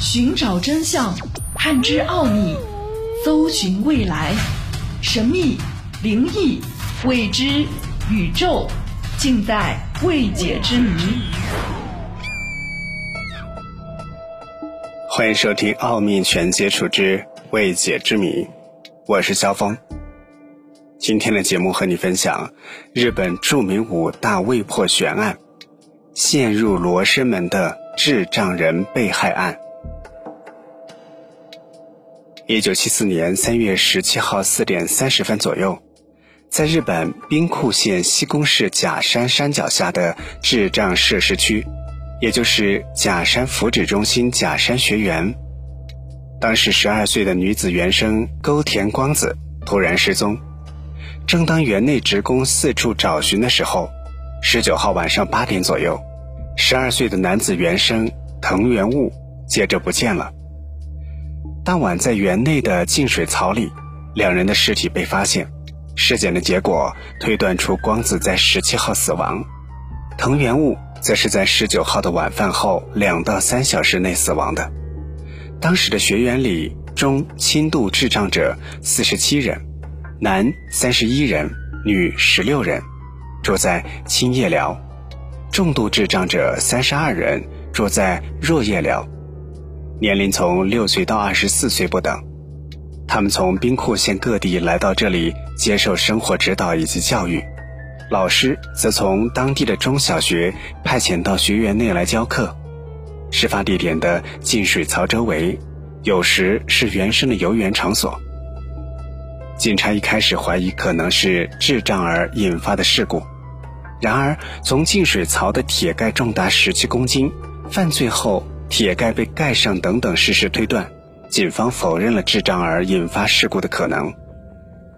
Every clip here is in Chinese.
寻找真相，探知奥秘，搜寻未来，神秘、灵异、未知、宇宙，尽在未解之谜。欢迎收听《奥秘全接触之未解之谜》，我是肖峰。今天的节目和你分享日本著名五大未破悬案——陷入罗生门的智障人被害案。一九七四年三月十七号四点三十分左右，在日本兵库县西宫市假山山脚下的智障设施区，也就是假山福祉中心假山学园，当时十二岁的女子原生沟田光子突然失踪。正当园内职工四处找寻的时候，十九号晚上八点左右，十二岁的男子原生藤原悟接着不见了。当晚在园内的净水槽里，两人的尸体被发现。尸检的结果推断出光子在十七号死亡，藤原悟则是在十九号的晚饭后两到三小时内死亡的。当时的学员里中轻度智障者四十七人。男三十一人，女十六人，住在青叶寮；重度智障者三十二人，住在若叶寮，年龄从六岁到二十四岁不等。他们从兵库县各地来到这里接受生活指导以及教育，老师则从当地的中小学派遣到学院内来教课。事发地点的进水槽周围，有时是原生的游园场所。警察一开始怀疑可能是智障儿引发的事故，然而从进水槽的铁盖重达十七公斤，犯罪后铁盖被盖上等等事实推断，警方否认了智障儿引发事故的可能。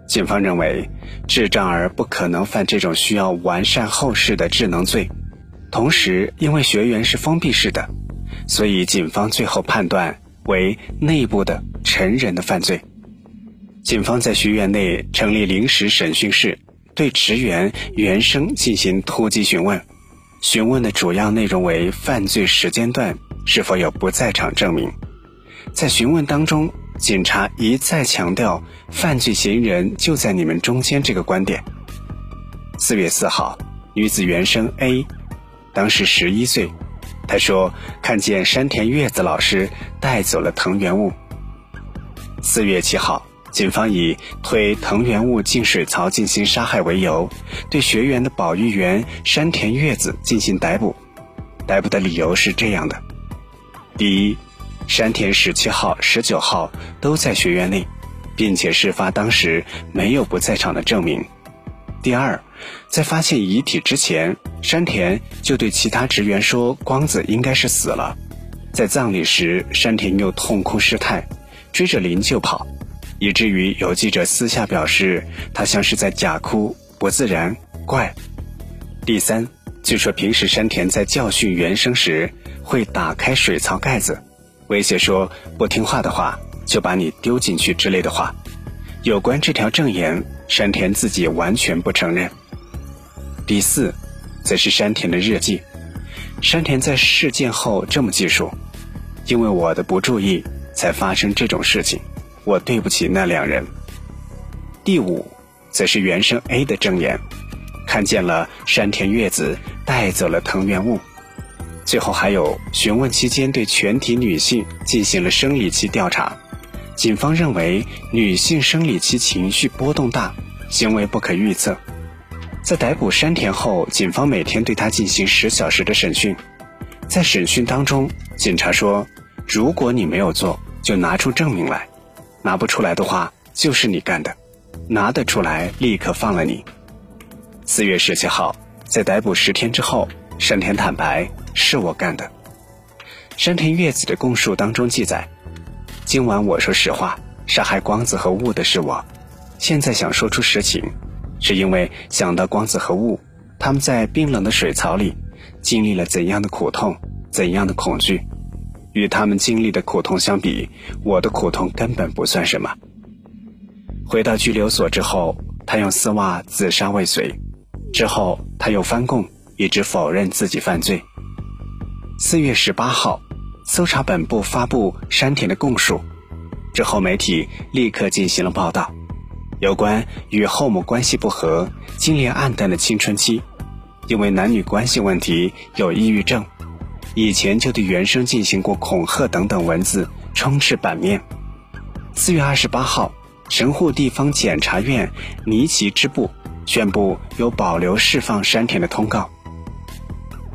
警方认为智障儿不可能犯这种需要完善后事的智能罪，同时因为学员是封闭式的，所以警方最后判断为内部的成人的犯罪。警方在学院内成立临时审讯室，对职员原生进行突击询问。询问的主要内容为犯罪时间段是否有不在场证明。在询问当中，警察一再强调犯罪嫌疑人就在你们中间这个观点。四月四号，女子原生 A，当时十一岁，她说看见山田月子老师带走了藤原物。四月七号。警方以推藤原物进水槽进行杀害为由，对学员的保育员山田月子进行逮捕。逮捕的理由是这样的：第一，山田十七号、十九号都在学院内，并且事发当时没有不在场的证明；第二，在发现遗体之前，山田就对其他职员说光子应该是死了。在葬礼时，山田又痛哭失态，追着灵柩跑。以至于有记者私下表示，他像是在假哭，不自然，怪。第三，据说平时山田在教训原生时会打开水槽盖子，威胁说不听话的话就把你丢进去之类的话。有关这条证言，山田自己完全不承认。第四，则是山田的日记。山田在事件后这么记述：因为我的不注意，才发生这种事情。我对不起那两人。第五，则是原生 A 的证言，看见了山田月子带走了藤原物。最后还有询问期间对全体女性进行了生理期调查，警方认为女性生理期情绪波动大，行为不可预测。在逮捕山田后，警方每天对他进行十小时的审讯。在审讯当中，警察说：“如果你没有做，就拿出证明来。”拿不出来的话，就是你干的；拿得出来，立刻放了你。四月十七号，在逮捕十天之后，山田坦白是我干的。山田月子的供述当中记载：今晚我说实话，杀害光子和雾的是我。现在想说出实情，是因为想到光子和雾，他们在冰冷的水槽里经历了怎样的苦痛，怎样的恐惧。与他们经历的苦痛相比，我的苦痛根本不算什么。回到拘留所之后，他用丝袜自杀未遂，之后他又翻供，一直否认自己犯罪。四月十八号，搜查本部发布山田的供述。之后，媒体立刻进行了报道，有关与后母关系不和、经历暗淡的青春期，因为男女关系问题有抑郁症，以前就对原生进行过恐吓等等文字充斥版面。四月二十八号，神户地方检察院尼崎支部宣布有保留释放山田的通告。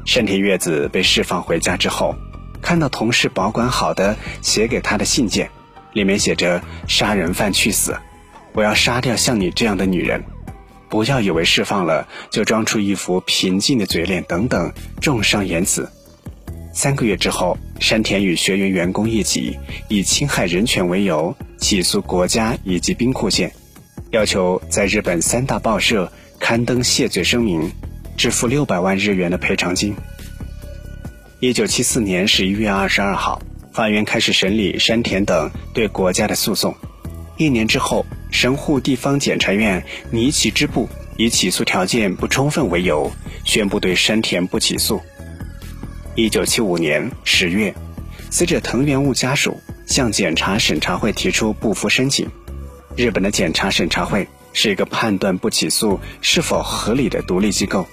山田月子被释放回家之后，看到同事保管好的写给他的信件，里面写着“杀人犯去死，我要杀掉像你这样的女人，不要以为释放了就装出一副平静的嘴脸”等等重伤言辞。三个月之后，山田与学员员工一起以侵害人权为由起诉国家以及兵库县，要求在日本三大报社刊登谢罪声明，支付六百万日元的赔偿金。一九七四年十一月二十二号，法院开始审理山田等对国家的诉讼。一年之后，神户地方检察院尼崎支部以起诉条件不充分为由，宣布对山田不起诉。一九七五年十月，死者藤原悟家属向检察审查会提出不服申请。日本的检察审查会是一个判断不起诉是否合理的独立机构，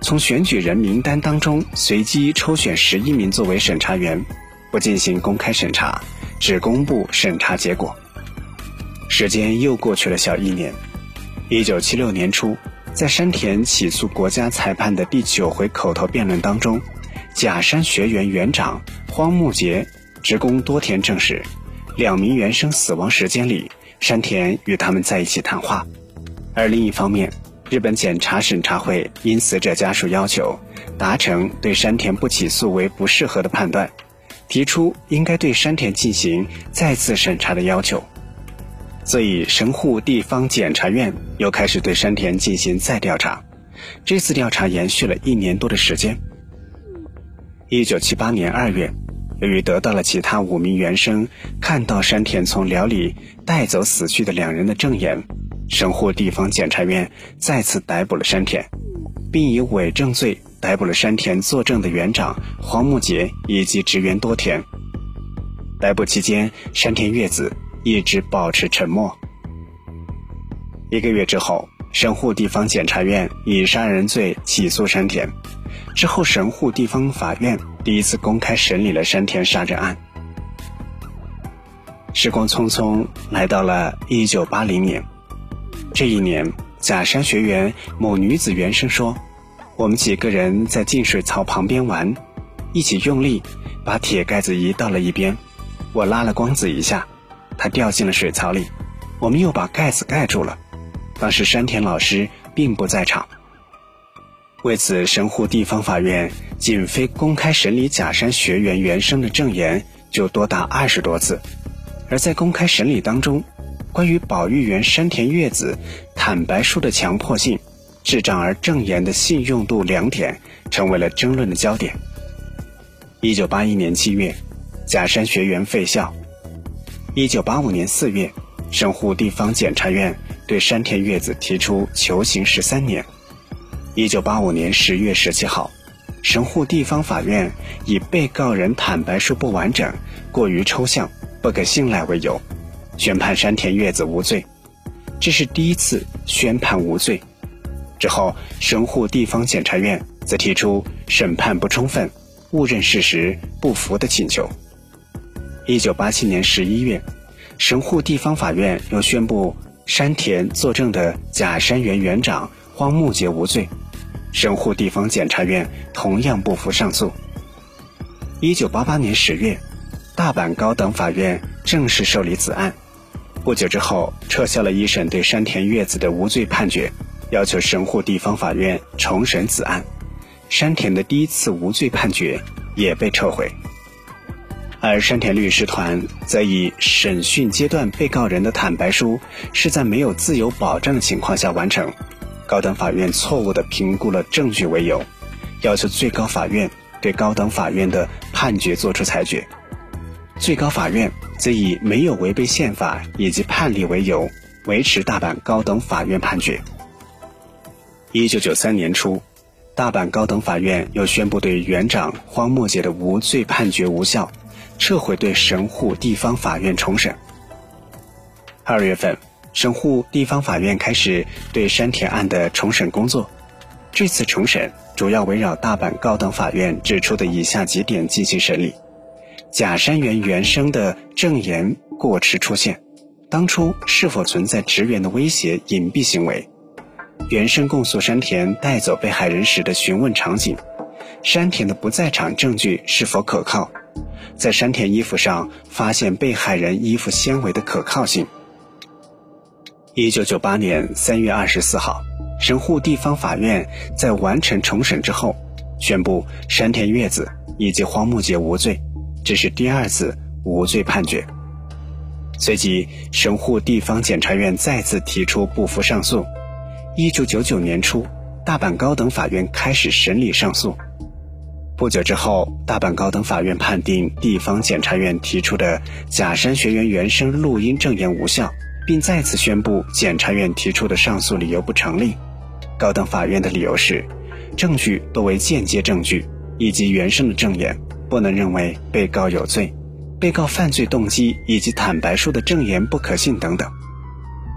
从选举人名单当中随机抽选十一名作为审查员，不进行公开审查，只公布审查结果。时间又过去了小一年，一九七六年初，在山田起诉国家裁判的第九回口头辩论当中。假山学园园长荒木杰职工多田证实，两名原生死亡时间里，山田与他们在一起谈话。而另一方面，日本检察审查会因死者家属要求，达成对山田不起诉为不适合的判断，提出应该对山田进行再次审查的要求。所以神户地方检察院又开始对山田进行再调查。这次调查延续了一年多的时间。一九七八年二月，由于得到了其他五名原生看到山田从寮里带走死去的两人的证言，神户地方检察院再次逮捕了山田，并以伪证罪逮捕了山田作证的园长黄木杰以及职员多田。逮捕期间，山田月子一直保持沉默。一个月之后，神户地方检察院以杀人罪起诉山田。之后，神户地方法院第一次公开审理了山田杀人案。时光匆匆来到了一九八零年，这一年，假山学园某女子原声说：“我们几个人在进水槽旁边玩，一起用力把铁盖子移到了一边，我拉了光子一下，它掉进了水槽里，我们又把盖子盖住了。当时山田老师并不在场。”为此，神户地方法院仅非公开审理假山学员原声的证言就多达二十多次，而在公开审理当中，关于保育员山田月子坦白书的强迫性、智障而证言的信用度两点成为了争论的焦点。一九八一年七月，假山学员废校；一九八五年四月，神户地方检察院对山田月子提出求刑十三年。一九八五年十月十七号，神户地方法院以被告人坦白书不完整、过于抽象、不可信赖为由，宣判山田月子无罪。这是第一次宣判无罪。之后，神户地方检察院则提出审判不充分、误认事实、不服的请求。一九八七年十一月，神户地方法院又宣布山田作证的假山园园长荒木杰无罪。神户地方检察院同样不服上诉。一九八八年十月，大阪高等法院正式受理此案。不久之后，撤销了一审对山田月子的无罪判决，要求神户地方法院重审此案。山田的第一次无罪判决也被撤回。而山田律师团则以审讯阶段被告人的坦白书是在没有自由保障的情况下完成。高等法院错误地评估了证据为由，要求最高法院对高等法院的判决作出裁决。最高法院则以没有违背宪法以及判例为由，维持大阪高等法院判决。一九九三年初，大阪高等法院又宣布对园长荒木姐的无罪判决无效，撤回对神户地方法院重审。二月份，神户地方法院开始对山田案的重审工作。这次重审主要围绕大阪高等法院指出的以下几点进行审理：假山原原生的证言过迟出现，当初是否存在职员的威胁隐蔽行为？原生供述山田带走被害人时的询问场景，山田的不在场证据是否可靠？在山田衣服上发现被害人衣服纤维的可靠性。一九九八年三月二十四号，神户地方法院在完成重审之后，宣布山田月子以及荒木杰无罪，这是第二次无罪判决。随即，神户地方检察院再次提出不服上诉。一九九九年初，大阪高等法院开始审理上诉。不久之后，大阪高等法院判定地方检察院提出的假山学员原生录音证言无效。并再次宣布检察院提出的上诉理由不成立。高等法院的理由是，证据多为间接证据，以及原生的证言不能认为被告有罪，被告犯罪动机以及坦白书的证言不可信等等。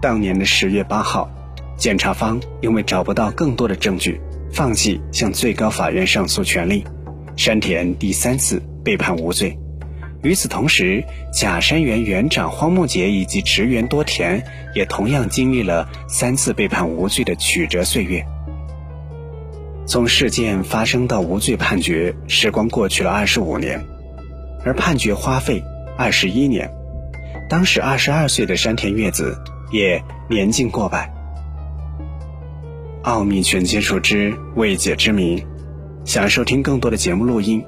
当年的十月八号，检察方因为找不到更多的证据，放弃向最高法院上诉权利，山田第三次被判无罪。与此同时，假山园园长荒木杰以及职员多田也同样经历了三次被判无罪的曲折岁月。从事件发生到无罪判决，时光过去了二十五年，而判决花费二十一年。当时二十二岁的山田月子也年近过百。奥秘全接触之未解之谜，想收听更多的节目录音，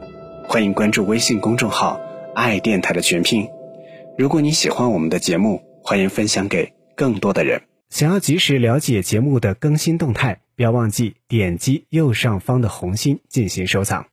欢迎关注微信公众号。爱电台的全拼。如果你喜欢我们的节目，欢迎分享给更多的人。想要及时了解节目的更新动态，不要忘记点击右上方的红心进行收藏。